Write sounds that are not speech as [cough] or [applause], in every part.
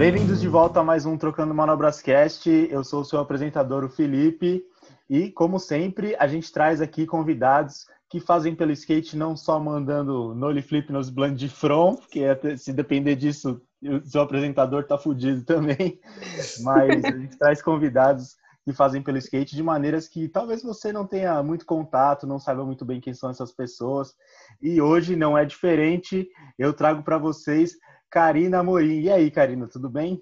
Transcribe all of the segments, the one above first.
Bem-vindos de volta a mais um Trocando Manobras Cast. Eu sou o seu apresentador, o Felipe, e como sempre, a gente traz aqui convidados que fazem pelo skate não só mandando nollie flip nos bland de front, que é, se depender disso, o seu apresentador tá fudido também, [laughs] mas a gente traz convidados que fazem pelo skate de maneiras que talvez você não tenha muito contato, não saiba muito bem quem são essas pessoas. E hoje não é diferente. Eu trago para vocês Karina Amorim. E aí, Karina, tudo bem?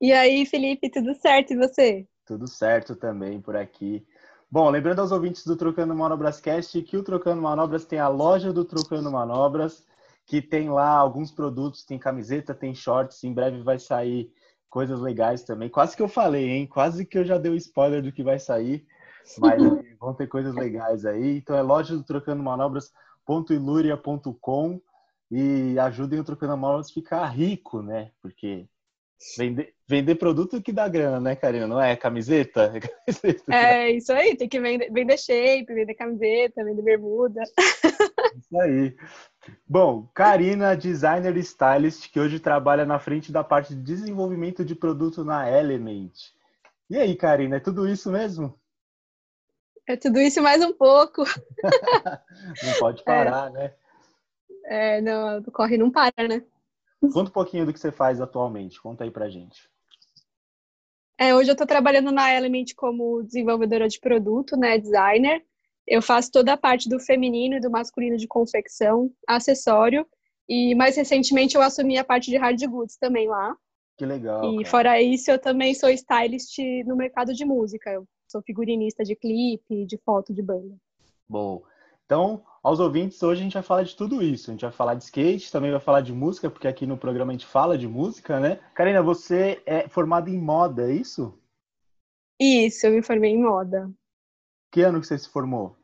E aí, Felipe, tudo certo? E você? Tudo certo também por aqui. Bom, lembrando aos ouvintes do Trocando Manobras Cast que o Trocando Manobras tem a loja do Trocando Manobras, que tem lá alguns produtos, tem camiseta, tem shorts, em breve vai sair coisas legais também. Quase que eu falei, hein? Quase que eu já dei o spoiler do que vai sair, mas [laughs] vão ter coisas legais aí. Então é loja do Trocando Manobras.iluria.com e ajudem o Trocando a ficar rico, né? Porque Vender, vender produto que dá grana, né, Karina? Não é camiseta? [laughs] É, isso aí, tem que vender, vender shape, vender camiseta, vender bermuda. [laughs] Isso aí. Bom, Karina, designer e stylist, que hoje trabalha na frente da parte de desenvolvimento de produto na Element. E aí, Karina, é tudo isso mesmo? É tudo isso mais um pouco. [laughs] não pode parar, é. né? É, não, corre não para, né? Conta um pouquinho do que você faz atualmente. Conta aí pra gente. É, hoje eu estou trabalhando na Element como desenvolvedora de produto, né, designer. Eu faço toda a parte do feminino e do masculino de confecção, acessório. E mais recentemente eu assumi a parte de hard goods também lá. Que legal. E cara. fora isso, eu também sou stylist no mercado de música. Eu sou figurinista de clipe, de foto de banda. Bom. Então, aos ouvintes, hoje a gente vai falar de tudo isso. A gente vai falar de skate, também vai falar de música, porque aqui no programa a gente fala de música, né? Karina, você é formada em moda, é isso? Isso, eu me formei em moda. Que ano que você se formou?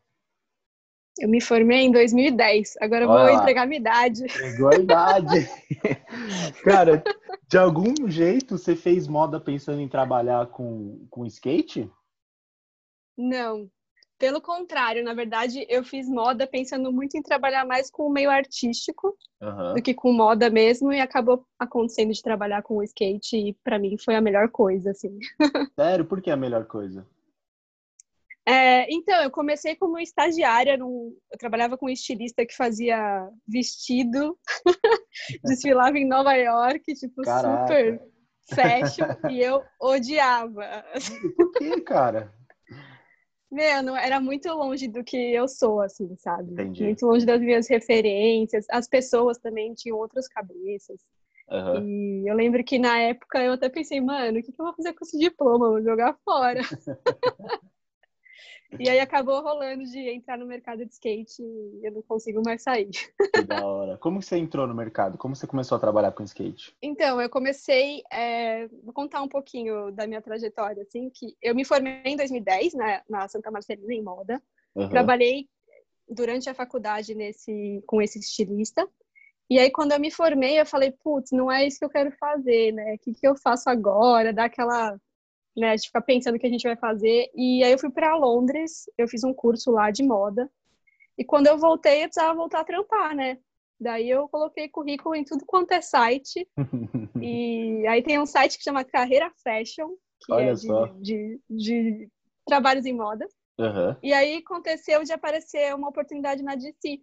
Eu me formei em 2010. Agora eu vou entregar a minha idade. Entregou a idade. [laughs] Cara, de algum jeito você fez moda pensando em trabalhar com, com skate? Não, pelo contrário, na verdade, eu fiz moda pensando muito em trabalhar mais com o meio artístico uhum. do que com moda mesmo, e acabou acontecendo de trabalhar com o skate, e para mim foi a melhor coisa, assim. [laughs] Sério? Por que a melhor coisa? É, então, eu comecei como estagiária, num, eu trabalhava com um estilista que fazia vestido, [laughs] desfilava em Nova York, tipo, Caraca. super fashion, e eu odiava. Por que, cara? Meu, era muito longe do que eu sou, assim, sabe? Entendi. Muito longe das minhas referências. As pessoas também tinham outras cabeças. Uhum. E eu lembro que na época eu até pensei, mano, o que, que eu vou fazer com esse diploma? Vou jogar fora. [laughs] E aí acabou rolando de entrar no mercado de skate e eu não consigo mais sair. Que da hora. Como você entrou no mercado? Como você começou a trabalhar com skate? Então, eu comecei, é... vou contar um pouquinho da minha trajetória, assim, que eu me formei em 2010 na, na Santa Marcelina em moda. Uhum. Trabalhei durante a faculdade nesse com esse estilista. E aí, quando eu me formei, eu falei, putz, não é isso que eu quero fazer, né? O que, que eu faço agora? Dar aquela né? A gente fica pensando o que a gente vai fazer. E aí eu fui para Londres, eu fiz um curso lá de moda. E quando eu voltei, eu precisava voltar a trampar, né? Daí eu coloquei currículo em tudo quanto é site. [laughs] e aí tem um site que chama Carreira Fashion, que Olha é de, de, de, trabalhos em moda. Uhum. E aí aconteceu de aparecer uma oportunidade na DC.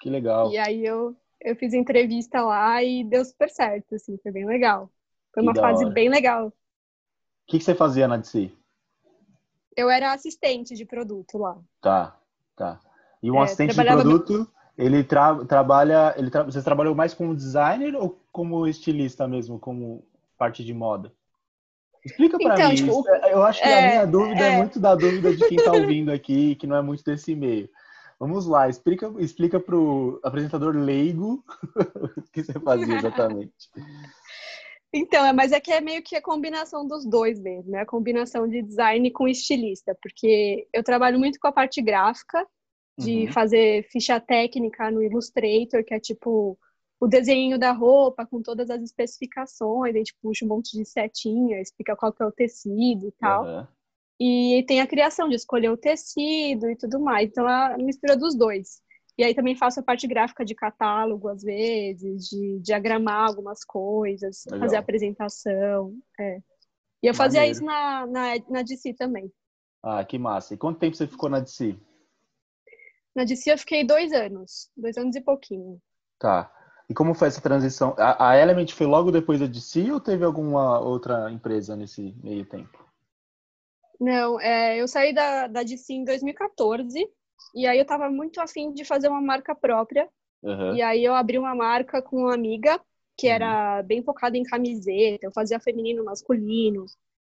Que legal. E aí eu, eu fiz entrevista lá e deu super certo, assim, foi bem legal. Foi que uma fase hora. bem legal o que, que você fazia na DC? Eu era assistente de produto lá. Tá, tá. E um é, assistente de produto, ele tra trabalha. Ele tra você trabalhou mais como designer ou como estilista mesmo, como parte de moda? Explica para então, mim. Tipo, eu acho que é, a minha dúvida é... é... muito da dúvida de quem está ouvindo aqui, que não é muito desse meio. Vamos lá, explica, explica para o apresentador leigo [laughs] o que você fazia exatamente. Então, é, mas é que é meio que a combinação dos dois mesmo, né? A combinação de design com estilista, porque eu trabalho muito com a parte gráfica, de uhum. fazer ficha técnica no Illustrator, que é tipo o desenho da roupa com todas as especificações, a gente puxa um monte de setinha, explica qual que é o tecido e tal. Uhum. E tem a criação de escolher o tecido e tudo mais. Então, é a mistura dos dois. E aí também faço a parte gráfica de catálogo, às vezes, de diagramar algumas coisas, Legal. fazer apresentação. É. E eu fazia Maneiro. isso na, na, na DC também. Ah, que massa. E quanto tempo você ficou na DC? Na DC eu fiquei dois anos, dois anos e pouquinho. Tá. E como foi essa transição? A, a Element foi logo depois da DC ou teve alguma outra empresa nesse meio tempo? Não, é, eu saí da, da DC em 2014 e aí eu tava muito afim de fazer uma marca própria. Uhum. E aí eu abri uma marca com uma amiga que era uhum. bem focada em camiseta, eu fazia feminino, masculino.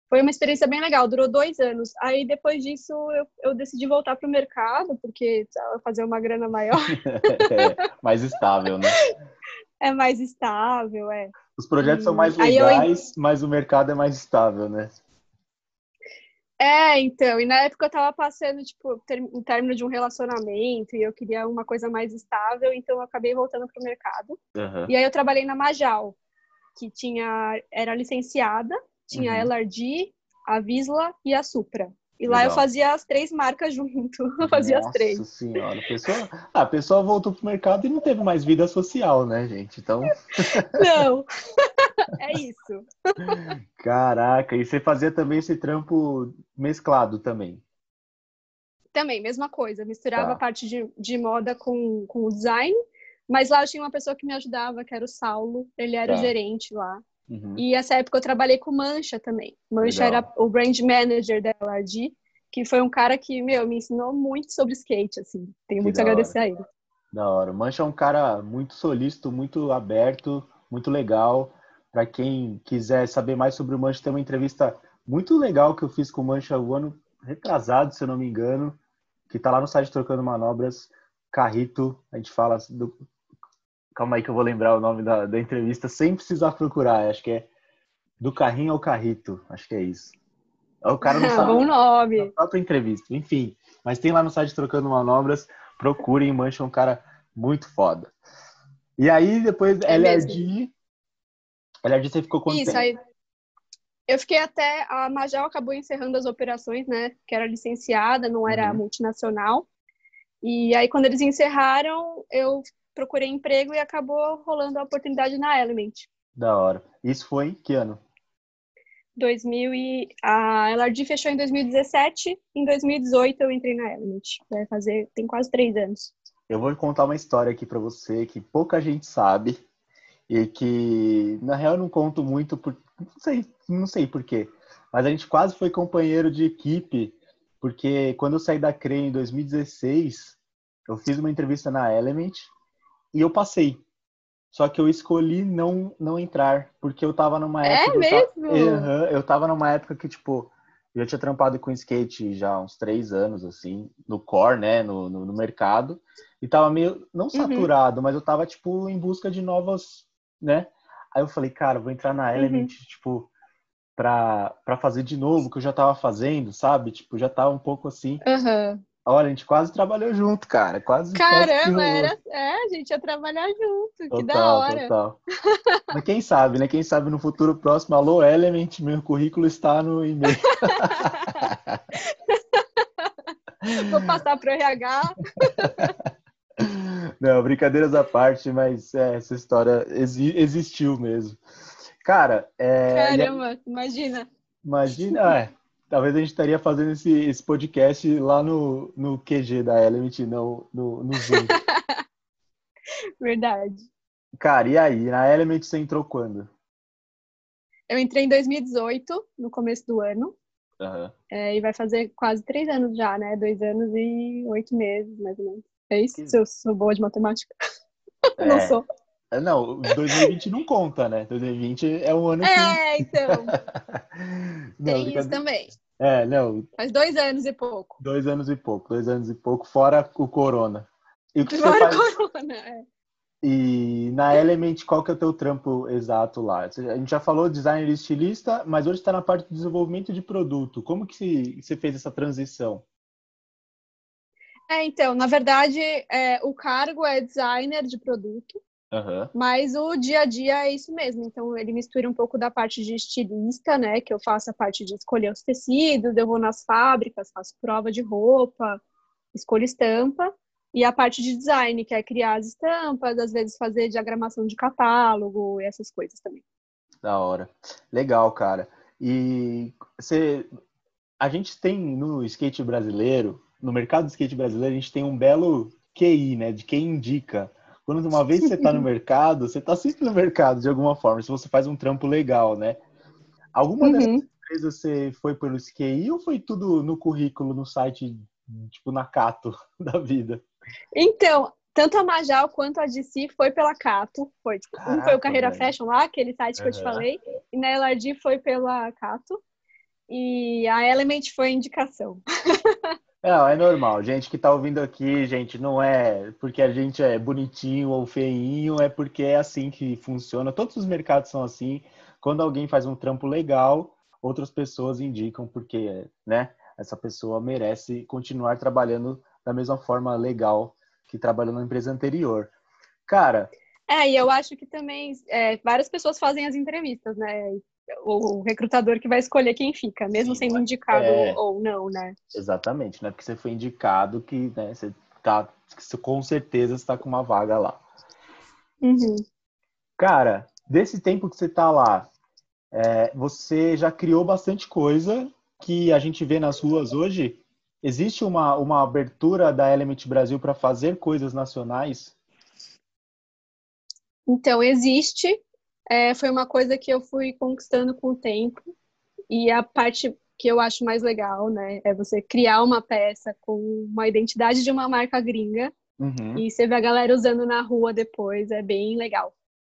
Foi uma experiência bem legal, durou dois anos. Aí depois disso eu, eu decidi voltar para o mercado, porque fazer uma grana maior. [laughs] é, mais estável, né? [laughs] É mais estável, é. Os projetos e... são mais legais, eu... mas o mercado é mais estável, né? É, então, e na época eu tava passando, tipo, ter, em término de um relacionamento, e eu queria uma coisa mais estável, então eu acabei voltando pro mercado. Uhum. E aí eu trabalhei na Majal, que tinha, era licenciada, tinha uhum. a LRD, a Visla e a Supra. E Legal. lá eu fazia as três marcas junto. [laughs] Eu fazia Nossa as três. Nossa senhora. A pessoa, ah, a pessoa voltou pro mercado e não teve mais vida social, né, gente? Então. Não. [laughs] [laughs] é isso. Caraca, e você fazia também esse trampo mesclado também? Também, mesma coisa. Misturava tá. a parte de, de moda com, com o design, mas lá eu tinha uma pessoa que me ajudava, que era o Saulo. Ele era tá. o gerente lá. Uhum. E essa época eu trabalhei com Mancha também. Mancha Legal. era o brand manager da LRG, que foi um cara que, meu, me ensinou muito sobre skate, assim. Tenho que muito a agradecer a ele. Da hora. Mancha é um cara muito solícito, muito aberto, muito legal. Para quem quiser saber mais sobre o Mancha, tem uma entrevista muito legal que eu fiz com o Mancha o ano retrasado, se eu não me engano, que tá lá no site Trocando Manobras. Carrito, a gente fala do, Calma aí que eu vou lembrar o nome da, da entrevista sem precisar procurar. Acho que é do carrinho ao carrito. Acho que é isso. O cara [laughs] não sabe. Bom nome. A própria entrevista. Enfim. Mas tem lá no site Trocando Manobras. Procurem, mancha um cara muito foda. E aí, depois, é LRD. LRD você ficou quanto Isso, tempo? aí. Eu fiquei até. A Majal acabou encerrando as operações, né? Que era licenciada, não era uhum. multinacional. E aí, quando eles encerraram, eu procurei emprego e acabou rolando a oportunidade na Element. Da hora. Isso foi em que ano? 2000 e a LRD fechou em 2017. Em 2018 eu entrei na Element. Vai fazer tem quase três anos. Eu vou contar uma história aqui para você que pouca gente sabe e que na real eu não conto muito por não sei não sei por quê, mas a gente quase foi companheiro de equipe porque quando eu saí da CRE em 2016 eu fiz uma entrevista na Element e eu passei. Só que eu escolhi não não entrar, porque eu tava numa é época. É mesmo? Eu tava, eu tava numa época que, tipo, eu já tinha trampado com skate já há uns três anos, assim, no core, né, no, no, no mercado. E tava meio, não uhum. saturado, uhum. mas eu tava, tipo, em busca de novas, né? Aí eu falei, cara, vou entrar na Element, uhum. tipo, pra, pra fazer de novo o que eu já tava fazendo, sabe? Tipo, já tava um pouco assim. Uhum. Olha, a gente quase trabalhou junto, cara. Quase. Caramba, quase era. É, a gente ia trabalhar junto. Total, que da hora. Total. Mas quem sabe, né? Quem sabe no futuro próximo, alô, Element, meu currículo está no e-mail. [laughs] Vou passar para o RH. [laughs] Não, brincadeiras à parte, mas é, essa história exi existiu mesmo. Cara, é. Caramba, imagina. Imagina, é, Talvez a gente estaria fazendo esse, esse podcast lá no, no QG da Element, não no, no Zoom. [laughs] Verdade. Cara, e aí? Na Element você entrou quando? Eu entrei em 2018, no começo do ano. Uhum. É, e vai fazer quase três anos já, né? Dois anos e oito meses, mais ou menos. É isso? Que... Se eu sou boa de matemática. [laughs] É. não sou. É, não, 2020 não conta, né? 2020 é um ano é, que. É, então. [laughs] não, Tem isso também. É, não. Faz dois anos e pouco. Dois anos e pouco, dois anos e pouco, fora o corona. E o que fora faz... o corona, é. E na Element, qual que é o teu trampo exato lá? A gente já falou designer e estilista, mas hoje está na parte de desenvolvimento de produto. Como que você fez essa transição? É, então, na verdade, é, o cargo é designer de produto, Uhum. Mas o dia a dia é isso mesmo. Então, ele mistura um pouco da parte de estilista, né? Que eu faço a parte de escolher os tecidos, eu vou nas fábricas, faço prova de roupa, escolho estampa. e a parte de design, que é criar as estampas, às vezes fazer diagramação de catálogo e essas coisas também. Da hora. Legal, cara. E você, a gente tem no skate brasileiro, no mercado do skate brasileiro, a gente tem um belo QI, né? De quem indica. Quando uma vez você está no mercado, você está sempre no mercado de alguma forma, se você faz um trampo legal, né? Alguma uhum. dessas empresas você foi pelo QI ou foi tudo no currículo, no site, tipo, na Cato [laughs] da vida? Então, tanto a Majal quanto a DC foi pela Cato. Foi, tipo, Caraca, um foi o Carreira velho. Fashion lá, aquele site que uhum. eu te falei, e na LRD foi pela Cato. E a Element foi a indicação. [laughs] Não, é normal. Gente que tá ouvindo aqui, gente, não é porque a gente é bonitinho ou feinho, é porque é assim que funciona. Todos os mercados são assim. Quando alguém faz um trampo legal, outras pessoas indicam porque, né, essa pessoa merece continuar trabalhando da mesma forma legal que trabalhou na empresa anterior. Cara. É, e eu acho que também é, várias pessoas fazem as entrevistas, né? O recrutador que vai escolher quem fica, mesmo Sim, sendo indicado é... ou não, né? Exatamente, não é porque você foi indicado que né, você tá, com certeza está com uma vaga lá. Uhum. Cara, desse tempo que você tá lá, é, você já criou bastante coisa que a gente vê nas ruas hoje. Existe uma, uma abertura da Element Brasil para fazer coisas nacionais? Então, existe, é, foi uma coisa que eu fui conquistando com o tempo. E a parte que eu acho mais legal, né, é você criar uma peça com uma identidade de uma marca gringa uhum. e você vê a galera usando na rua depois, é bem legal.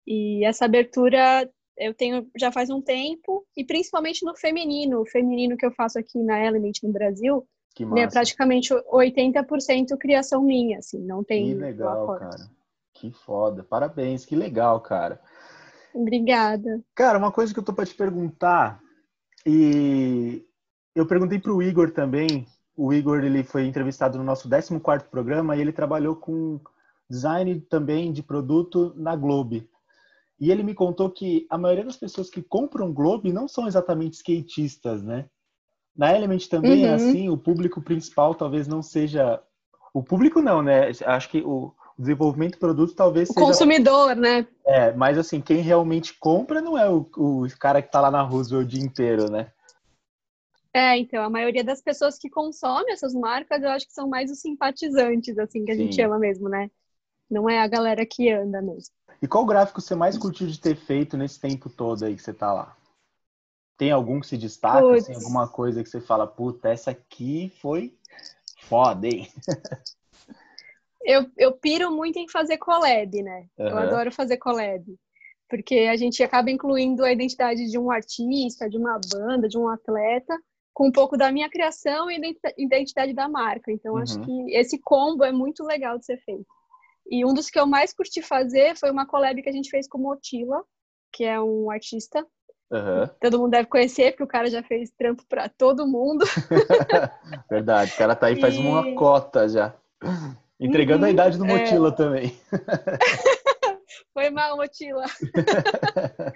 E essa abertura eu tenho já faz um tempo, e principalmente no feminino, o feminino que eu faço aqui na Element no Brasil, é praticamente 80% criação minha, assim, não tem. Que legal, cara. Que foda. Parabéns, que legal, cara. Obrigada. Cara, uma coisa que eu tô para te perguntar, e eu perguntei para o Igor também. O Igor ele foi entrevistado no nosso 14 programa e ele trabalhou com design também de produto na Globe. E ele me contou que a maioria das pessoas que compram Globe não são exatamente skatistas, né? Na Element também é uhum. é assim, o público principal talvez não seja. O público não, né? Acho que o, o desenvolvimento de produto talvez o seja... consumidor, né? É, mas assim, quem realmente compra não é o, o cara que está lá na Roosevelt o dia inteiro, né? É, então, a maioria das pessoas que consomem essas marcas, eu acho que são mais os simpatizantes, assim, que a Sim. gente chama mesmo, né? Não é a galera que anda mesmo. E qual gráfico você mais curtiu de ter feito nesse tempo todo aí que você tá lá? Tem algum que se destaca, assim, alguma coisa que você fala, puta, essa aqui foi foda, hein? [laughs] eu, eu piro muito em fazer collab, né? Uhum. Eu adoro fazer collab. Porque a gente acaba incluindo a identidade de um artista, de uma banda, de um atleta, com um pouco da minha criação e identidade da marca. Então, uhum. acho que esse combo é muito legal de ser feito. E um dos que eu mais curti fazer foi uma collab que a gente fez com o Motila, que é um artista. Uhum. Todo mundo deve conhecer, porque o cara já fez trampo para todo mundo. [laughs] Verdade, o cara tá aí faz e... uma cota já. Entregando uhum, a idade do é. Motila é... também. [laughs] Foi mal, Motila. [laughs]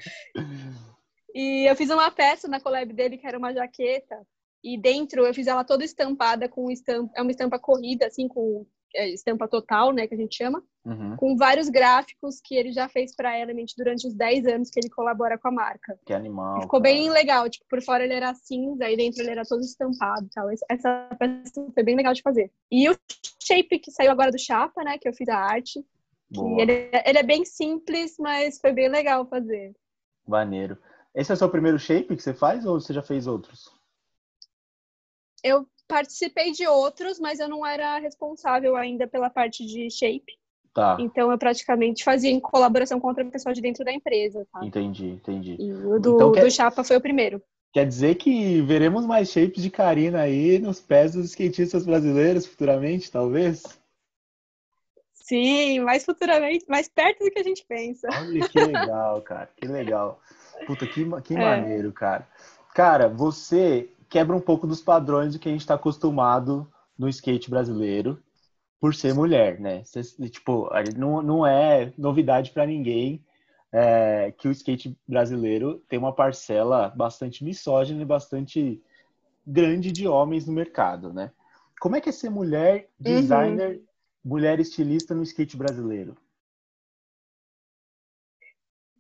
e eu fiz uma peça na collab dele que era uma jaqueta. E dentro eu fiz ela toda estampada com estampa, é uma estampa corrida, assim, com é, estampa total, né, que a gente chama, uhum. com vários gráficos que ele já fez para Element durante os 10 anos que ele colabora com a marca. Que animal. E ficou cara. bem legal, tipo, por fora ele era cinza e dentro ele era todo estampado, tal. Essa peça foi bem legal de fazer. E o shape que saiu agora do Chapa, né, que eu fiz a arte, ele, ele é bem simples, mas foi bem legal fazer. Maneiro. Esse é o seu primeiro shape que você faz ou você já fez outros? Eu participei de outros, mas eu não era responsável ainda pela parte de shape. Tá. Então eu praticamente fazia em colaboração com outra pessoa de dentro da empresa. Tá? Entendi, entendi. E o do, então, quer... do Chapa foi o primeiro. Quer dizer que veremos mais shapes de Karina aí nos pés dos skatistas brasileiros futuramente, talvez? Sim, mais futuramente, mais perto do que a gente pensa. Olha que legal, cara, que legal. Puta, que, que [laughs] é. maneiro, cara. Cara, você quebra um pouco dos padrões do que a gente está acostumado no skate brasileiro por ser mulher, né? Tipo, não, não é novidade para ninguém é, que o skate brasileiro tem uma parcela bastante misógina e bastante grande de homens no mercado, né? Como é que é ser mulher, designer uhum. mulher estilista no skate brasileiro?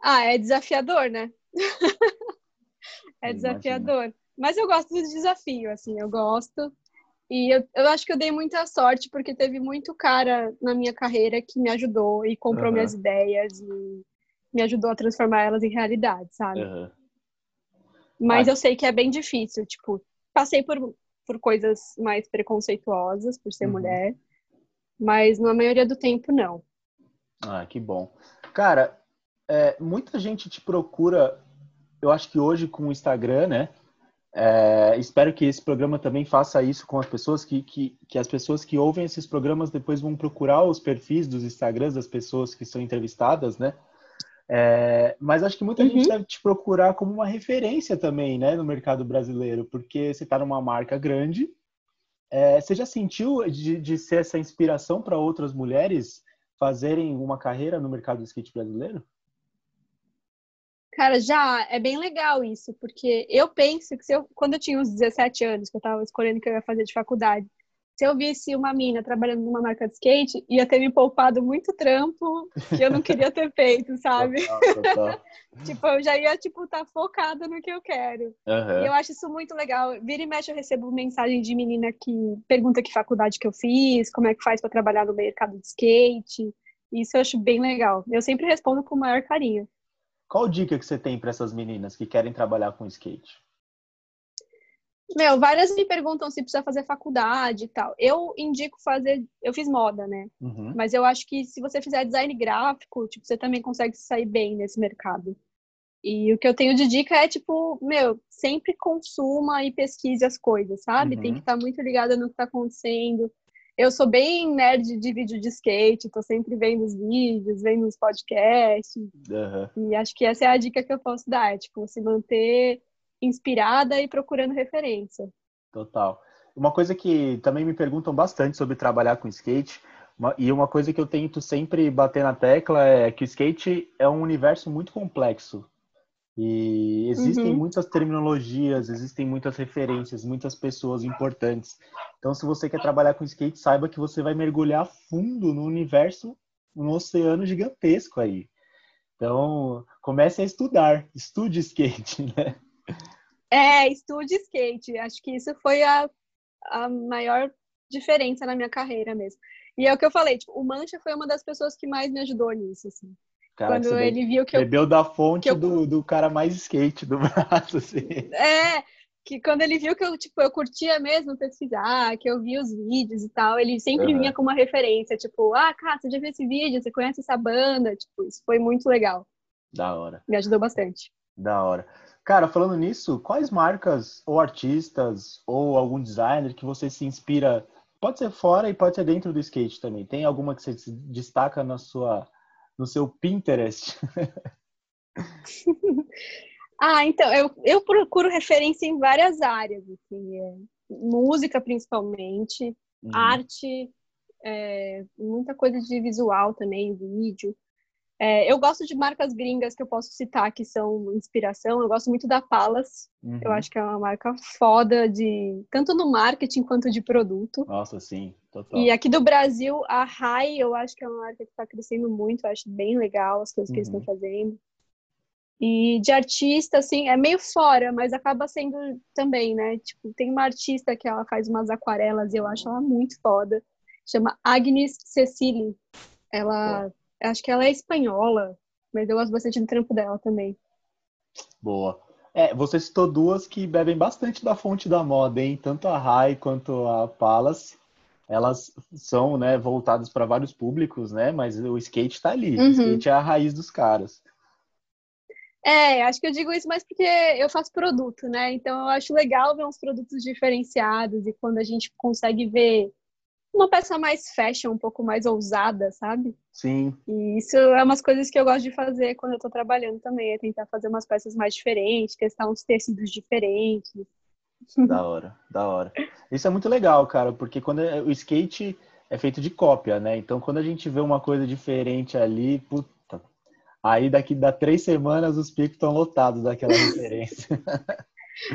Ah, é desafiador, né? [laughs] é desafiador. Mas eu gosto do desafio, assim, eu gosto. E eu, eu acho que eu dei muita sorte, porque teve muito cara na minha carreira que me ajudou e comprou uhum. minhas ideias e me ajudou a transformar elas em realidade, sabe? Uhum. Mas ah. eu sei que é bem difícil, tipo, passei por, por coisas mais preconceituosas por ser uhum. mulher, mas na maioria do tempo não. Ah, que bom. Cara, é, muita gente te procura, eu acho que hoje com o Instagram, né? É, espero que esse programa também faça isso com as pessoas, que, que, que as pessoas que ouvem esses programas depois vão procurar os perfis dos Instagrams das pessoas que são entrevistadas, né? É, mas acho que muita uhum. gente deve te procurar como uma referência também, né, no mercado brasileiro, porque você está numa marca grande. É, você já sentiu de, de ser essa inspiração para outras mulheres fazerem uma carreira no mercado do skate brasileiro? Cara, já é bem legal isso, porque eu penso que se eu, quando eu tinha uns 17 anos, que eu estava escolhendo o que eu ia fazer de faculdade, se eu visse uma mina trabalhando numa marca de skate, ia ter me poupado muito trampo que eu não queria ter [laughs] feito, sabe? Total, total. [laughs] tipo, eu já ia, tipo, estar tá focada no que eu quero. Uhum. E eu acho isso muito legal. Vira e mexe, eu recebo mensagem de menina que pergunta que faculdade que eu fiz, como é que faz para trabalhar no mercado de skate. Isso eu acho bem legal. Eu sempre respondo com o maior carinho. Qual dica que você tem para essas meninas que querem trabalhar com skate? Meu, várias me perguntam se precisa fazer faculdade e tal. Eu indico fazer, eu fiz moda, né? Uhum. Mas eu acho que se você fizer design gráfico, tipo, você também consegue sair bem nesse mercado. E o que eu tenho de dica é, tipo, meu, sempre consuma e pesquise as coisas, sabe? Uhum. Tem que estar tá muito ligada no que está acontecendo. Eu sou bem nerd de vídeo de skate, tô sempre vendo os vídeos, vendo os podcasts. Uhum. E acho que essa é a dica que eu posso dar, é, tipo, se manter inspirada e procurando referência. Total. Uma coisa que também me perguntam bastante sobre trabalhar com skate, e uma coisa que eu tento sempre bater na tecla é que o skate é um universo muito complexo. E existem uhum. muitas terminologias, existem muitas referências, muitas pessoas importantes. Então, se você quer trabalhar com skate, saiba que você vai mergulhar fundo no universo, no oceano gigantesco aí. Então, comece a estudar, estude skate, [laughs] né? É, estude skate. Acho que isso foi a, a maior diferença na minha carreira mesmo. E é o que eu falei, tipo, o Mancha foi uma das pessoas que mais me ajudou nisso, assim. Cara, Quando ele viu que bebeu eu... da fonte eu... do, do cara mais skate do [laughs] braço, assim. É, que quando ele viu que eu, tipo, eu curtia mesmo pesquisar, que eu via os vídeos e tal, ele sempre uhum. vinha com uma referência, tipo, ah, cara, você já viu esse vídeo? Você conhece essa banda? Tipo, isso foi muito legal. Da hora. Me ajudou bastante. Da hora. Cara, falando nisso, quais marcas ou artistas ou algum designer que você se inspira? Pode ser fora e pode ser dentro do skate também. Tem alguma que você se destaca na sua no seu Pinterest? [laughs] ah, então, eu, eu procuro referência em várias áreas, assim, é, música principalmente, uhum. arte, é, muita coisa de visual também, vídeo. É, eu gosto de marcas gringas que eu posso citar que são inspiração. Eu gosto muito da Palace. Uhum. Eu acho que é uma marca foda de tanto no marketing quanto de produto. Nossa, sim, total. E aqui do Brasil, a Rai, eu acho que é uma marca que está crescendo muito. Eu acho bem legal as coisas uhum. que eles estão uhum. fazendo. E de artista, assim, é meio fora, mas acaba sendo também, né? Tipo, tem uma artista que ela faz umas aquarelas e eu acho ela muito foda. Chama Agnes Cecily. Ela Acho que ela é espanhola, mas eu gosto bastante do trampo dela também. Boa. É, você citou duas que bebem bastante da fonte da moda, hein? Tanto a Rai quanto a Palace. Elas são, né, voltadas para vários públicos, né? Mas o skate está ali. Uhum. O skate é a raiz dos caras. É, acho que eu digo isso mais porque eu faço produto, né? Então eu acho legal ver uns produtos diferenciados e quando a gente consegue ver uma peça mais fashion, um pouco mais ousada, sabe? Sim. E isso é umas coisas que eu gosto de fazer quando eu tô trabalhando também, é tentar fazer umas peças mais diferentes, testar uns tecidos diferentes. Da hora, da hora. Isso é muito legal, cara, porque quando é, o skate é feito de cópia, né? Então quando a gente vê uma coisa diferente ali, puta, aí daqui da três semanas os picos estão lotados daquela [laughs] referência.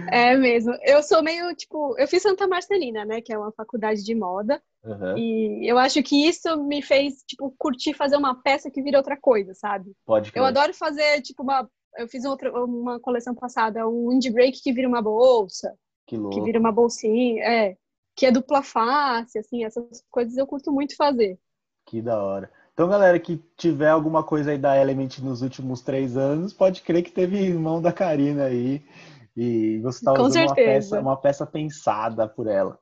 É mesmo. Eu sou meio, tipo, eu fiz Santa Marcelina, né, que é uma faculdade de moda. Uhum. E eu acho que isso me fez, tipo, curtir fazer uma peça que vira outra coisa, sabe? Pode crer. Eu adoro fazer, tipo, uma. Eu fiz outra, uma coleção passada, um indie break que vira uma bolsa. Que louco. Que vira uma bolsinha, é. Que é dupla face, assim, essas coisas eu curto muito fazer. Que da hora. Então, galera, que tiver alguma coisa aí da Element nos últimos três anos, pode crer que teve mão da Karina aí. E você está usando uma peça, uma peça pensada por ela.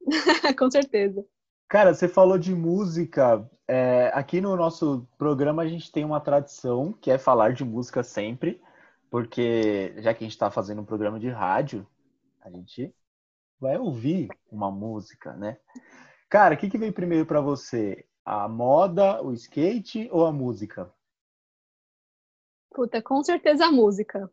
[laughs] Com certeza. Cara, você falou de música. É, aqui no nosso programa a gente tem uma tradição que é falar de música sempre, porque já que a gente está fazendo um programa de rádio, a gente vai ouvir uma música, né? Cara, o que, que veio primeiro para você? A moda, o skate ou a música? Puta, com certeza a música.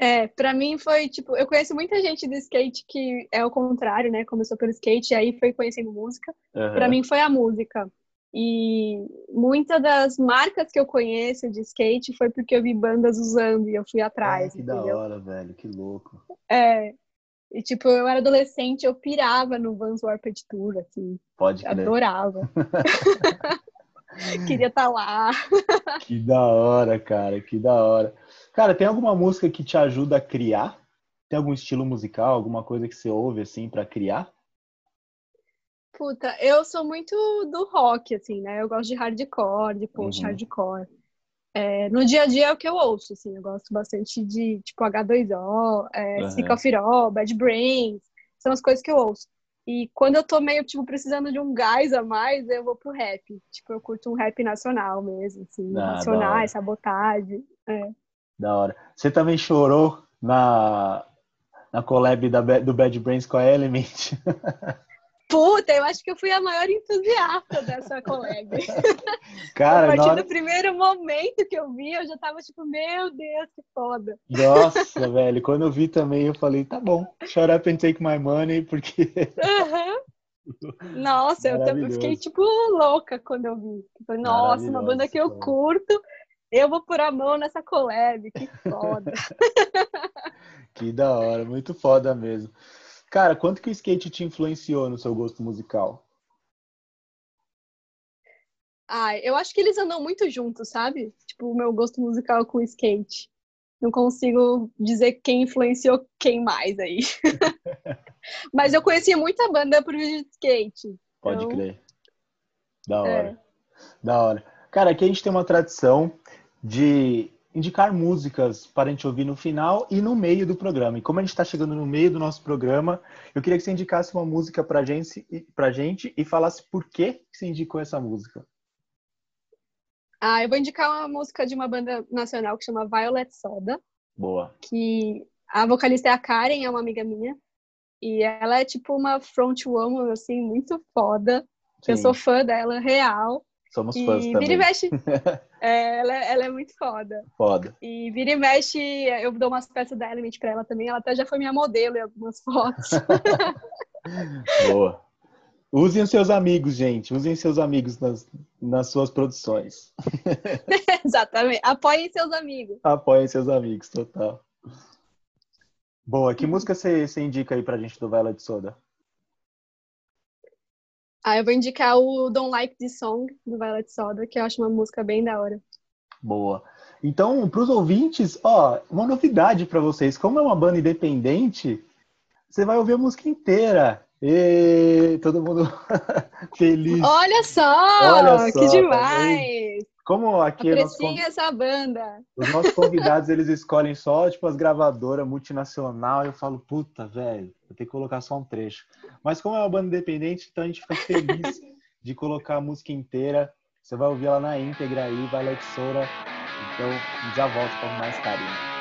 É, [laughs] para mim foi tipo, eu conheço muita gente do skate que é o contrário, né? Começou pelo skate e aí foi conhecendo música. Uhum. Para mim foi a música. E muitas das marcas que eu conheço de skate foi porque eu vi bandas usando e eu fui atrás. Ah, que entendeu? da hora, velho, que louco. É. E tipo, eu era adolescente, eu pirava no Vans Warped Tour, assim. Pode crer. Adorava. [laughs] Queria estar tá lá. que da hora, cara, que da hora. Cara, tem alguma música que te ajuda a criar? Tem algum estilo musical, alguma coisa que você ouve assim para criar? Puta, eu sou muito do rock, assim, né? Eu gosto de hardcore, de post-hardcore. Uhum. É, no dia a dia é o que eu ouço, assim. Eu gosto bastante de, tipo, H2O, é, uhum. Sick of All, Bad Brains. São as coisas que eu ouço. E quando eu tô meio, tipo, precisando de um gás a mais, eu vou pro rap. Tipo, eu curto um rap nacional mesmo, assim. Ah, nacionais, sabotagem. É. Da hora. Você também chorou na, na collab da, do Bad Brains com a Element? [laughs] Puta, eu acho que eu fui a maior entusiasta dessa collab. [laughs] Cara, a partir hora... do primeiro momento que eu vi, eu já tava tipo, meu Deus, que foda. Nossa, velho, quando eu vi também, eu falei, tá bom, shut up and take my money, porque. Uhum. Nossa, eu fiquei tipo louca quando eu vi. Falei, nossa, uma banda que eu curto, eu vou pôr a mão nessa collab, que foda. [laughs] que da hora, muito foda mesmo. Cara, quanto que o skate te influenciou no seu gosto musical? Ah, eu acho que eles andam muito juntos, sabe? Tipo, o meu gosto musical com o skate. Não consigo dizer quem influenciou quem mais aí. [laughs] Mas eu conhecia muita banda por vídeo de skate. Pode então... crer. Da hora. É. Da hora. Cara, aqui a gente tem uma tradição de indicar músicas para a gente ouvir no final e no meio do programa. E como a gente está chegando no meio do nosso programa, eu queria que você indicasse uma música para gente, a gente e falasse por que você indicou essa música. Ah, eu vou indicar uma música de uma banda nacional que chama Violet Soda. Boa. Que a vocalista é a Karen, é uma amiga minha. E ela é tipo uma frontwoman, assim, muito foda. Sim. Eu sou fã dela, real. Somos fãs e também. Vira e mexe. [laughs] é, ela, ela, é muito foda. Foda. E vira e mexe, eu dou umas peças da Element pra ela também. Ela até já foi minha modelo em algumas fotos. [laughs] Boa. Usem seus amigos, gente. Usem seus amigos nas, nas suas produções. [laughs] Exatamente. Apoiem seus amigos. Apoiem seus amigos, total. Boa. Que música você, você indica aí pra gente do Violet Soda? Ah, eu vou indicar o Don't Like This Song, do Violet Soda, que eu acho uma música bem da hora. Boa. Então, para os ouvintes, ó, uma novidade para vocês. Como é uma banda independente, você vai ouvir a música inteira. E todo mundo [laughs] feliz. Olha só, Olha só que tá demais! Como aqui Apreciem nosso... essa banda. Os nossos convidados, eles escolhem só, tipo, as gravadoras multinacional. Eu falo, puta, velho, vou ter que colocar só um trecho. Mas como é uma banda independente, então a gente fica feliz de colocar a música inteira. Você vai ouvir ela na íntegra aí, vai de Soura. Então, já volto com mais carinho.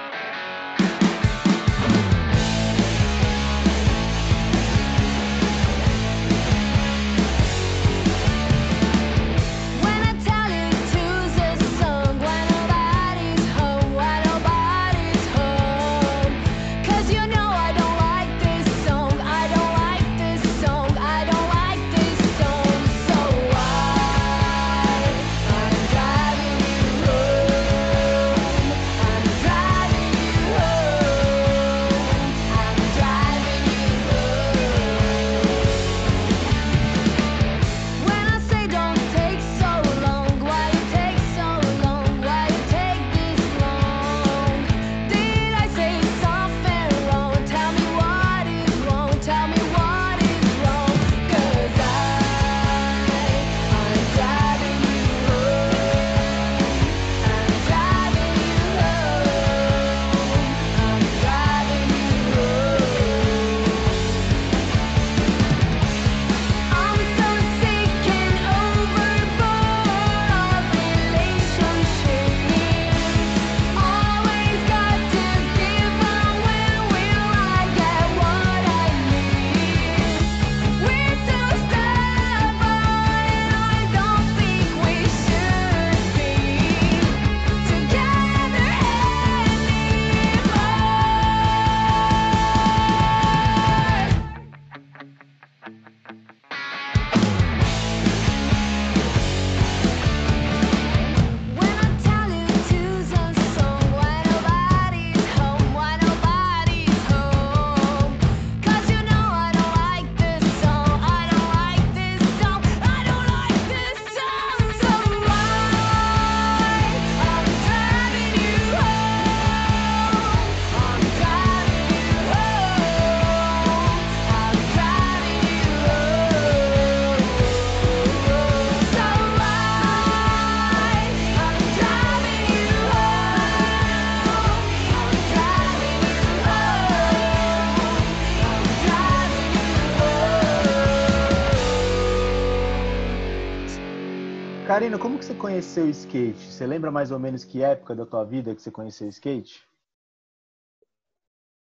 Conheceu o skate? Você lembra mais ou menos que época da tua vida que você conheceu o skate?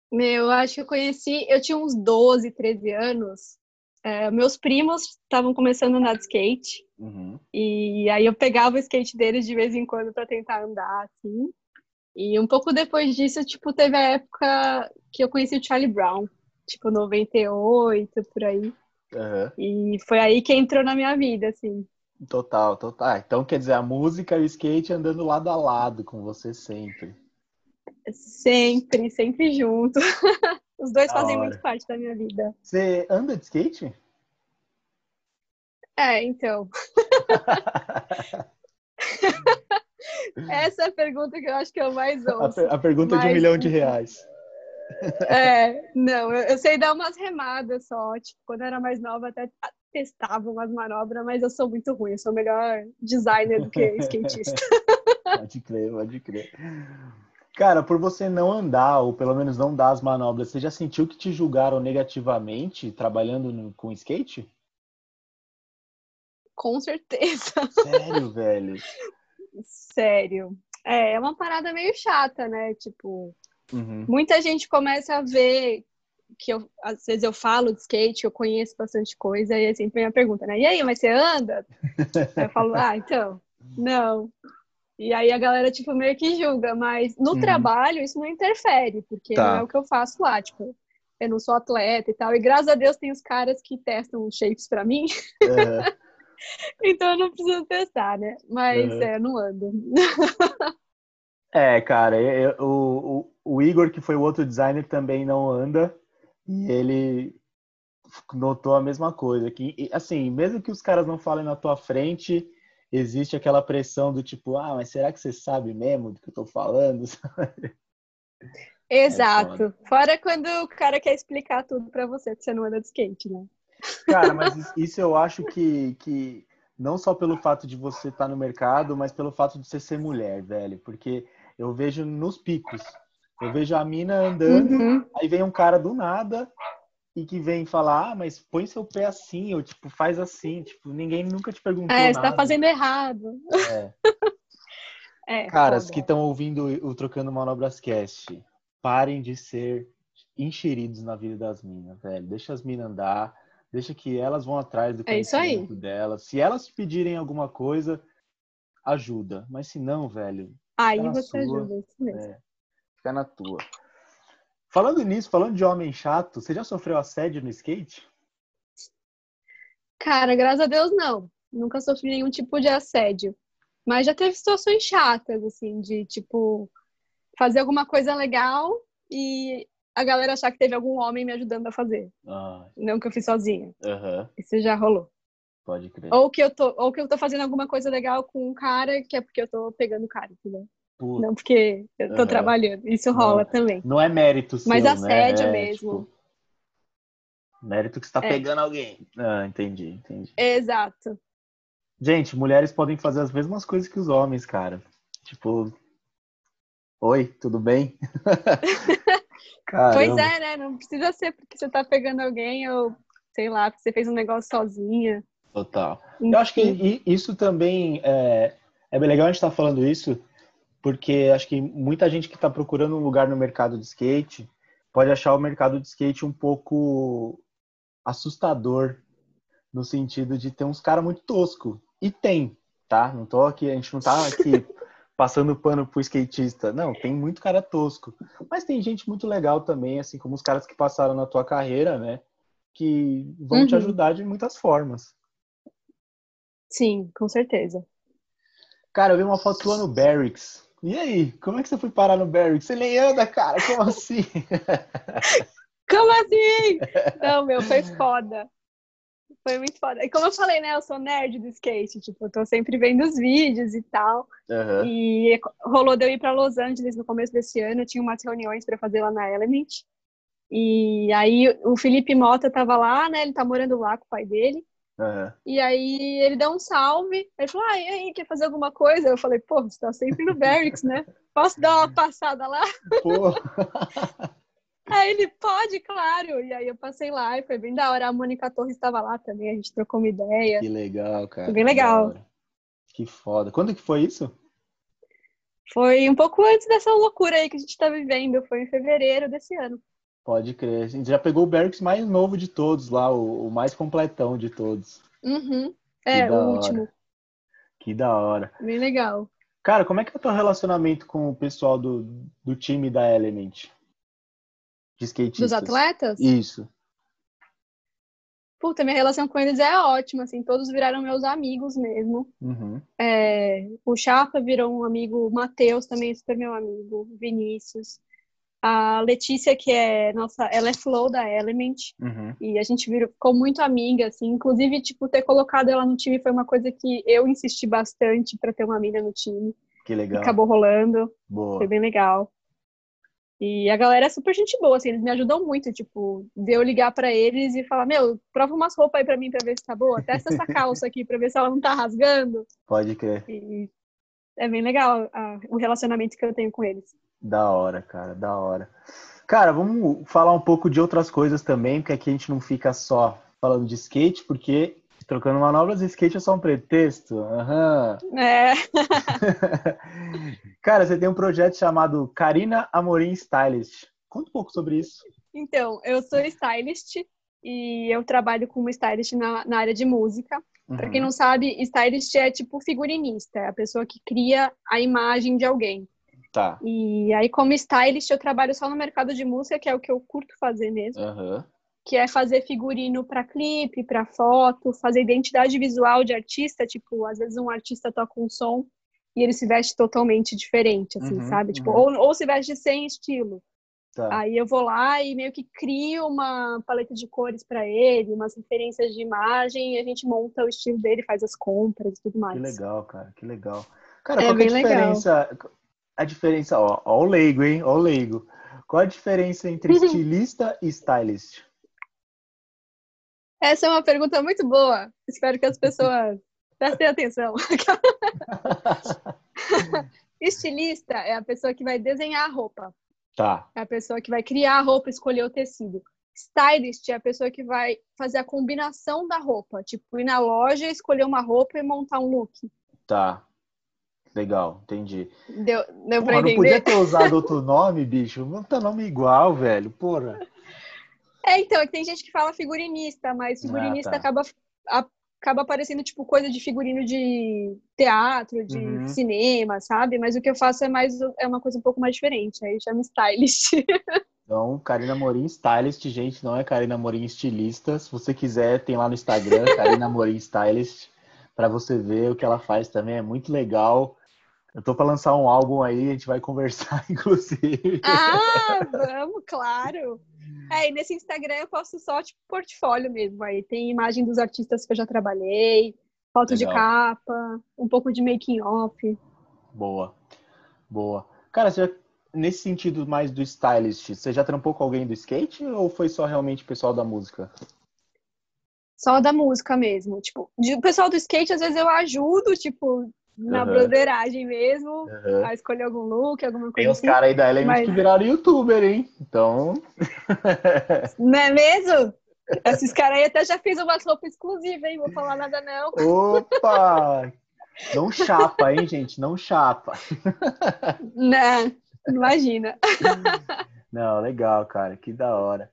Meu, eu acho que eu conheci, eu tinha uns 12, 13 anos. É, meus primos estavam começando a andar de skate. Uhum. E aí eu pegava o skate deles de vez em quando para tentar andar, assim. E um pouco depois disso, tipo, teve a época que eu conheci o Charlie Brown, tipo, 98, por aí. Uhum. E foi aí que entrou na minha vida, assim. Total, total. Então, quer dizer, a música e o skate andando lado a lado com você sempre. Sempre, sempre junto. [laughs] Os dois da fazem hora. muito parte da minha vida. Você anda de skate? É, então. [laughs] Essa é a pergunta que eu acho que eu mais ouço. A, a pergunta Mas... de um milhão de reais. [laughs] É, não, eu, eu, sei dar umas remadas só. Tipo, quando eu era mais nova, até testava umas manobras, mas eu sou muito ruim. Eu sou melhor designer do que skatista. [laughs] pode crer, pode crer. Cara, por você não andar, ou pelo menos não dar as manobras, você já sentiu que te julgaram negativamente trabalhando no, com skate? Com certeza. Sério, velho? Sério. É, é uma parada meio chata, né? Tipo, uhum. muita gente começa a ver que eu, às vezes eu falo de skate, eu conheço bastante coisa, e assim, vem a pergunta, né? E aí, mas você anda? [laughs] aí eu falo, ah, então, não. E aí a galera, tipo, meio que julga, mas no uhum. trabalho isso não interfere, porque tá. não é o que eu faço lá, tipo, eu não sou atleta e tal, e graças a Deus tem os caras que testam shapes para mim. Uhum. [laughs] então eu não preciso testar, né? Mas uhum. é, não ando. é, cara, eu, o, o Igor, que foi o outro designer, também não anda. E ele notou a mesma coisa. Que, assim, mesmo que os caras não falem na tua frente, existe aquela pressão do tipo, ah, mas será que você sabe mesmo do que eu tô falando? [laughs] Exato. É Fora quando o cara quer explicar tudo para você, que você não anda de skate, né? Cara, mas [laughs] isso eu acho que, que não só pelo fato de você estar tá no mercado, mas pelo fato de você ser mulher, velho. Porque eu vejo nos picos. Eu vejo a mina andando, uhum. aí vem um cara do nada e que vem falar, ah, mas põe seu pé assim, ou tipo, faz assim, tipo, ninguém nunca te perguntou É, você tá fazendo errado. É. [laughs] é Caras foda. que estão ouvindo o Trocando Manobras Cast, parem de ser enxeridos na vida das minas, velho. Deixa as minas andar, deixa que elas vão atrás do conhecimento é delas. Se elas pedirem alguma coisa, ajuda. Mas se não, velho. Aí você sua, ajuda, isso mesmo. É, Fica na tua. Falando nisso, falando de homem chato, você já sofreu assédio no skate? Cara, graças a Deus não. Nunca sofri nenhum tipo de assédio. Mas já teve situações chatas, assim, de tipo fazer alguma coisa legal e a galera achar que teve algum homem me ajudando a fazer. Ah. Não que eu fiz sozinha. Uhum. Isso já rolou. Pode crer. Ou que eu tô, ou que eu tô fazendo alguma coisa legal com um cara que é porque eu tô pegando o cara, entendeu? Tipo, não porque eu tô uhum. trabalhando. Isso rola não, também. Não é mérito seu, Mas né? assédio né? mesmo. tipo, mérito que você tá é. pegando alguém. Ah, entendi, entendi. Exato. Gente, mulheres podem fazer as mesmas coisas que os homens, cara. Tipo, oi, tudo bem? [laughs] pois é, né? Não precisa ser porque você tá pegando alguém ou, sei lá, porque você fez um negócio sozinha. Total. Enfim. Eu acho que isso também é, é bem legal a gente estar tá falando isso, porque acho que muita gente que está procurando um lugar no mercado de skate pode achar o mercado de skate um pouco assustador no sentido de ter uns caras muito tosco e tem, tá? Não tô aqui, a gente não tá aqui [laughs] passando pano pro skatista, não, tem muito cara tosco, mas tem gente muito legal também, assim como os caras que passaram na tua carreira, né? Que vão uhum. te ajudar de muitas formas. Sim, com certeza. Cara, eu vi uma foto tua no Barracks. E aí, como é que você foi parar no Barry? Você nem anda, cara, como assim? [laughs] como assim? Não, meu, foi foda. Foi muito foda. E como eu falei, né, eu sou nerd do skate, tipo, eu tô sempre vendo os vídeos e tal. Uhum. E rolou de eu ir pra Los Angeles no começo desse ano, eu tinha umas reuniões para fazer lá na Element. E aí o Felipe Mota tava lá, né, ele tá morando lá com o pai dele. Uhum. E aí ele deu um salve. Ele falou: Ah, e aí, quer fazer alguma coisa? Eu falei: Pô, você tá sempre no Barracks, né? Posso dar uma passada lá? Pô. [laughs] aí ele pode, claro. E aí eu passei lá e foi bem da hora. A Mônica Torres estava lá também, a gente trocou uma ideia. Que legal, cara. Foi bem legal. Que foda. Quando que foi isso? Foi um pouco antes dessa loucura aí que a gente tá vivendo. Foi em fevereiro desse ano. Pode crer. A gente já pegou o Berks mais novo de todos lá, o, o mais completão de todos. Uhum. É, o último. Que da hora. Bem legal. Cara, como é que é o teu relacionamento com o pessoal do, do time da Element? De skatistas. Dos atletas? Isso. Puta, minha relação com eles é ótima, assim, todos viraram meus amigos mesmo. Uhum. É, o Chapa virou um amigo, o Matheus também é super meu amigo, Vinícius. A Letícia, que é nossa, ela é flow da Element, uhum. e a gente virou, ficou muito amiga, assim, inclusive, tipo, ter colocado ela no time foi uma coisa que eu insisti bastante para ter uma amiga no time. Que legal. acabou rolando. Boa. Foi bem legal. E a galera é super gente boa, assim, eles me ajudam muito, tipo, de eu ligar para eles e falar, meu, prova umas roupas aí pra mim pra ver se tá boa, testa essa calça aqui pra ver se ela não tá rasgando. Pode crer. E é bem legal a, o relacionamento que eu tenho com eles. Da hora, cara, da hora. Cara, vamos falar um pouco de outras coisas também, porque aqui a gente não fica só falando de skate, porque trocando manobras, skate é só um pretexto. Uhum. É. [laughs] Cara, você tem um projeto chamado Karina Amorim Stylist. Conta um pouco sobre isso. Então, eu sou stylist e eu trabalho como stylist na, na área de música. Uhum. Para quem não sabe, stylist é tipo figurinista, é a pessoa que cria a imagem de alguém. Tá. E aí, como stylist, eu trabalho só no mercado de música, que é o que eu curto fazer mesmo. Uhum. Que é fazer figurino para clipe, para foto, fazer identidade visual de artista. Tipo, às vezes um artista toca um som e ele se veste totalmente diferente, assim, uhum, sabe? Tipo, uhum. ou, ou se veste sem estilo. Tá. Aí eu vou lá e meio que crio uma paleta de cores para ele, umas referências de imagem, e a gente monta o estilo dele, faz as compras e tudo mais. Que legal, cara, que legal. Cara, é qual é a diferença? Legal. A diferença, ó, ó o leigo, hein? Ó o leigo. Qual a diferença entre estilista e stylist? Essa é uma pergunta muito boa. Espero que as pessoas [laughs] prestem atenção. [laughs] Estilista é a pessoa que vai desenhar a roupa. Tá. É a pessoa que vai criar a roupa, escolher o tecido. Stylist é a pessoa que vai fazer a combinação da roupa. Tipo, ir na loja, escolher uma roupa e montar um look. Tá. Legal, entendi. Deu, deu pra entender? Não podia ter usado outro [laughs] nome, bicho. Não tá nome igual, velho. Porra. É, então, é tem gente que fala figurinista, mas figurinista ah, tá. acaba, a, acaba aparecendo, tipo, coisa de figurino de teatro, de uhum. cinema, sabe? Mas o que eu faço é mais é uma coisa um pouco mais diferente. Aí chama stylist. [laughs] Então, Karina Morim, stylist, gente, não é Karina Morim estilista. Se você quiser, tem lá no Instagram, Karina Morim Stylist, para você ver o que ela faz também. É muito legal. Eu tô para lançar um álbum aí, a gente vai conversar, [laughs] inclusive. Ah, vamos, claro. É, e nesse Instagram eu posto só, tipo, portfólio mesmo. Aí tem imagem dos artistas que eu já trabalhei, foto Legal. de capa, um pouco de making off. Boa, boa. Cara, já, nesse sentido mais do stylist, você já trampou com alguém do skate ou foi só realmente o pessoal da música? Só da música mesmo. Tipo, o pessoal do skate, às vezes eu ajudo, tipo, na uhum. broderagem mesmo, uhum. a escolher algum look, alguma coisa Tem uns assim, caras aí da Element mas... que viraram youtuber, hein? Então. [laughs] Não é mesmo? Esses caras aí até já fez umas roupas exclusivas, hein? Vou falar nada, não. Opa! [laughs] Não chapa, hein, gente? Não chapa. Não, imagina. [laughs] Não, legal, cara. Que da hora.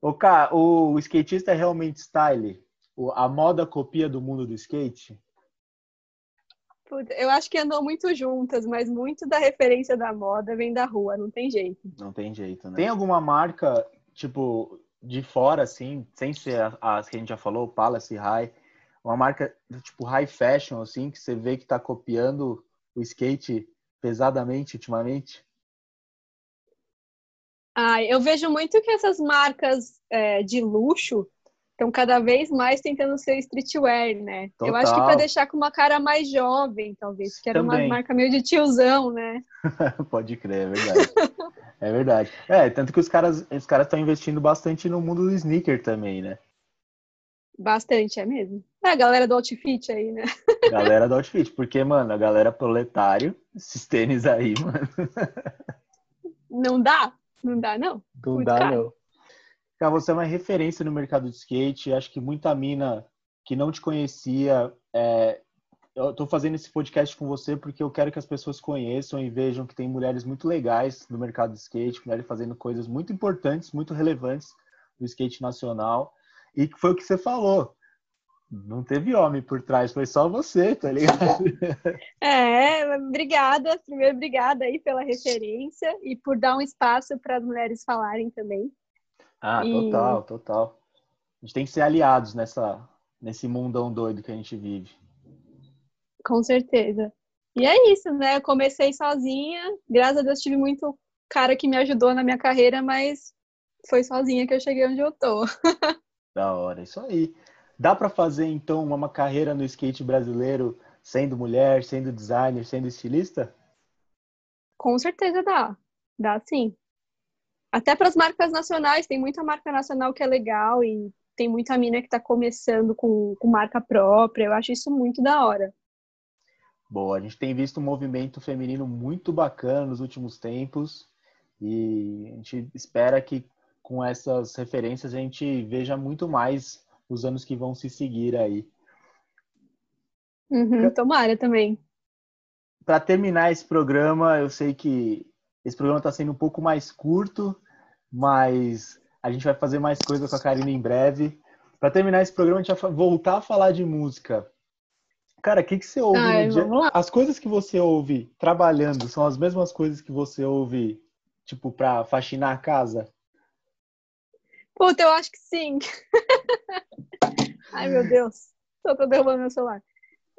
O, cara, o skatista é realmente style? A moda copia do mundo do skate? Eu acho que andam muito juntas, mas muito da referência da moda vem da rua, não tem jeito. Não tem jeito, né? Tem alguma marca, tipo, de fora, assim, sem ser as que a gente já falou, Palace High, uma marca, tipo, high fashion, assim, que você vê que tá copiando o skate pesadamente ultimamente? Ah, eu vejo muito que essas marcas é, de luxo estão cada vez mais tentando ser streetwear, né? Total. Eu acho que para deixar com uma cara mais jovem, talvez, que era Também. uma marca meio de tiozão, né? [laughs] Pode crer, é verdade. é verdade. É, tanto que os caras os caras estão investindo bastante no mundo do sneaker também, né? Bastante, é mesmo. É a galera do outfit aí, né? [laughs] galera do outfit, porque, mano, a galera proletário, esses tênis aí, [laughs] mano. Não dá? Não dá, não? Não Muito dá, caro. não. Cara, você é uma referência no mercado de skate. Acho que muita mina que não te conhecia é, eu estou fazendo esse podcast com você porque eu quero que as pessoas conheçam e vejam que tem mulheres muito legais no mercado de skate, mulheres fazendo coisas muito importantes, muito relevantes no skate nacional. E foi o que você falou. Não teve homem por trás, foi só você, tá ligado? [laughs] É, obrigada. Primeiro, obrigada aí pela referência e por dar um espaço para as mulheres falarem também. Ah, e... total, total. A gente tem que ser aliados nessa, nesse mundão doido que a gente vive. Com certeza. E é isso, né? Eu comecei sozinha, graças a Deus tive muito cara que me ajudou na minha carreira, mas foi sozinha que eu cheguei onde eu tô. [laughs] da hora, isso aí. Dá para fazer então uma carreira no skate brasileiro sendo mulher, sendo designer, sendo estilista? Com certeza dá. Dá sim. Até para as marcas nacionais, tem muita marca nacional que é legal e tem muita mina que está começando com, com marca própria. Eu acho isso muito da hora. Boa, a gente tem visto um movimento feminino muito bacana nos últimos tempos e a gente espera que com essas referências a gente veja muito mais os anos que vão se seguir aí. Uhum, tomara também. Para terminar esse programa, eu sei que esse programa está sendo um pouco mais curto, mas a gente vai fazer mais coisa com a Karina em breve. Para terminar esse programa, a gente vai voltar a falar de música. Cara, o que, que você ouve Ai, no dia? As coisas que você ouve trabalhando são as mesmas coisas que você ouve, tipo, para faxinar a casa? Puta, eu acho que sim. [laughs] Ai, meu Deus. Só tô derrubando meu celular.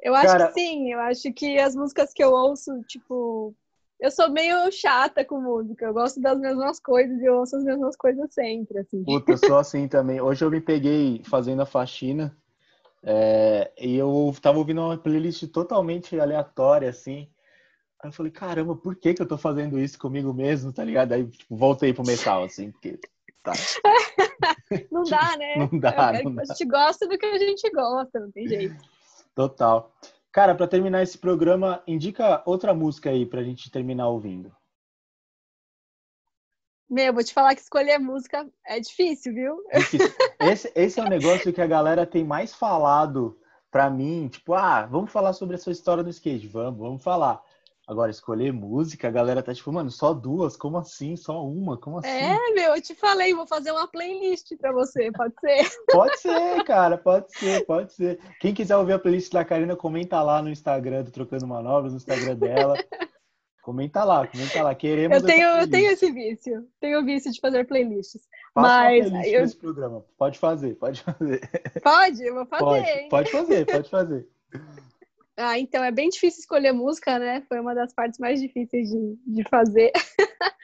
Eu acho Cara... que sim. Eu acho que as músicas que eu ouço, tipo... Eu sou meio chata com música. Eu gosto das mesmas coisas e eu ouço as mesmas coisas sempre, assim. Puta, eu sou assim também. Hoje eu me peguei fazendo a faxina é, e eu tava ouvindo uma playlist totalmente aleatória, assim. Aí eu falei, caramba, por que que eu tô fazendo isso comigo mesmo, tá ligado? Aí, tipo, voltei pro metal, assim, porque Tá. [laughs] não dá, né? Não dá, não a dá. gente gosta do que a gente gosta, não tem jeito. Total. Cara, para terminar esse programa, indica outra música aí pra gente terminar ouvindo. Meu, vou te falar que escolher música é difícil, viu? [laughs] Esse, esse é o um negócio que a galera tem mais falado pra mim. Tipo, ah, vamos falar sobre a sua história no skate. Vamos, vamos falar. Agora, escolher música, a galera tá tipo, mano, só duas? Como assim? Só uma? Como assim? É, meu, eu te falei, vou fazer uma playlist pra você, pode ser? [laughs] Pode ser, cara, pode ser, pode ser. Quem quiser ouvir a playlist da Karina, comenta lá no Instagram do Trocando Manobras, no Instagram dela. comenta lá, comenta lá. Queremos. Eu tenho, eu tenho esse vício. Tenho o vício de fazer playlists. Faça mas uma playlist eu... programa. Pode fazer, pode fazer. Pode, eu vou fazer. Pode, pode fazer, pode fazer. Ah, então é bem difícil escolher música, né? Foi uma das partes mais difíceis de, de fazer. [laughs]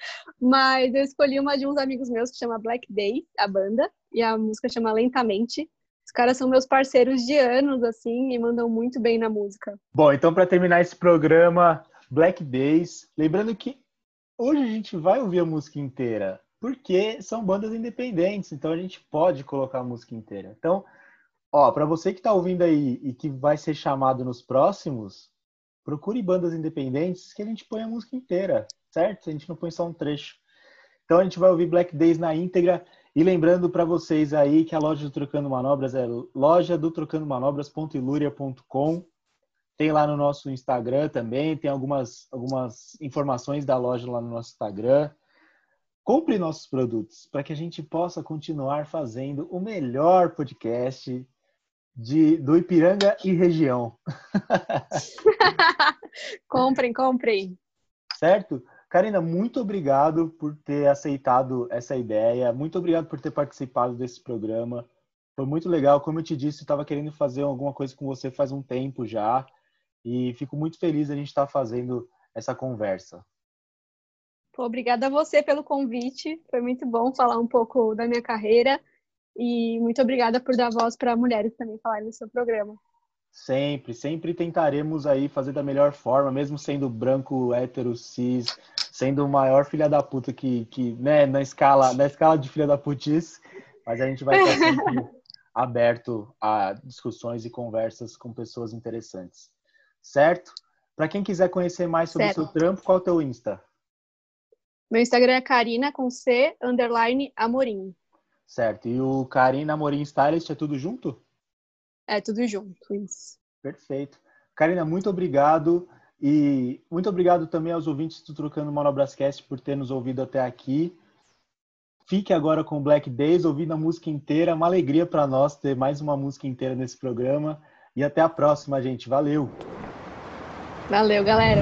Mas eu escolhi uma de uns amigos meus que chama Black Day, a banda, e a música chama Lentamente. Os caras são meus parceiros de anos, assim, e mandam muito bem na música. Bom, então para terminar esse programa, Black Days, lembrando que hoje a gente vai ouvir a música inteira, porque são bandas independentes, então a gente pode colocar a música inteira. Então, Ó, para você que está ouvindo aí e que vai ser chamado nos próximos, procure bandas independentes que a gente põe a música inteira, certo? A gente não põe só um trecho. Então a gente vai ouvir Black Days na íntegra. E lembrando para vocês aí que a loja do Trocando Manobras é loja do trocando manobras.iluria.com. Tem lá no nosso Instagram também, tem algumas, algumas informações da loja lá no nosso Instagram. Compre nossos produtos para que a gente possa continuar fazendo o melhor podcast de, do Ipiranga e região. [laughs] comprem, comprem. Certo? Karina, muito obrigado por ter aceitado essa ideia. Muito obrigado por ter participado desse programa. Foi muito legal. Como eu te disse, estava querendo fazer alguma coisa com você faz um tempo já. E fico muito feliz a gente estar tá fazendo essa conversa. Pô, obrigada a você pelo convite. Foi muito bom falar um pouco da minha carreira e muito obrigada por dar voz para mulheres também falarem no seu programa. Sempre, sempre tentaremos aí fazer da melhor forma, mesmo sendo branco, hétero, cis, sendo o maior filha da puta que, que né, na escala, na escala de filha da putice, mas a gente vai estar [laughs] sempre aberto a discussões e conversas com pessoas interessantes. Certo? Para quem quiser conhecer mais sobre o seu trampo, qual é o teu Insta? Meu Instagram é Karina com C, underline Amorim. Certo. E o Karina Amorim Stylist é tudo junto? É tudo junto, isso. Perfeito. Karina, muito obrigado. E muito obrigado também aos ouvintes do Trocando Monobrascast por ter nos ouvido até aqui. Fique agora com o Black Days, ouvindo a música inteira. Uma alegria para nós ter mais uma música inteira nesse programa. E até a próxima, gente. Valeu! Valeu, galera!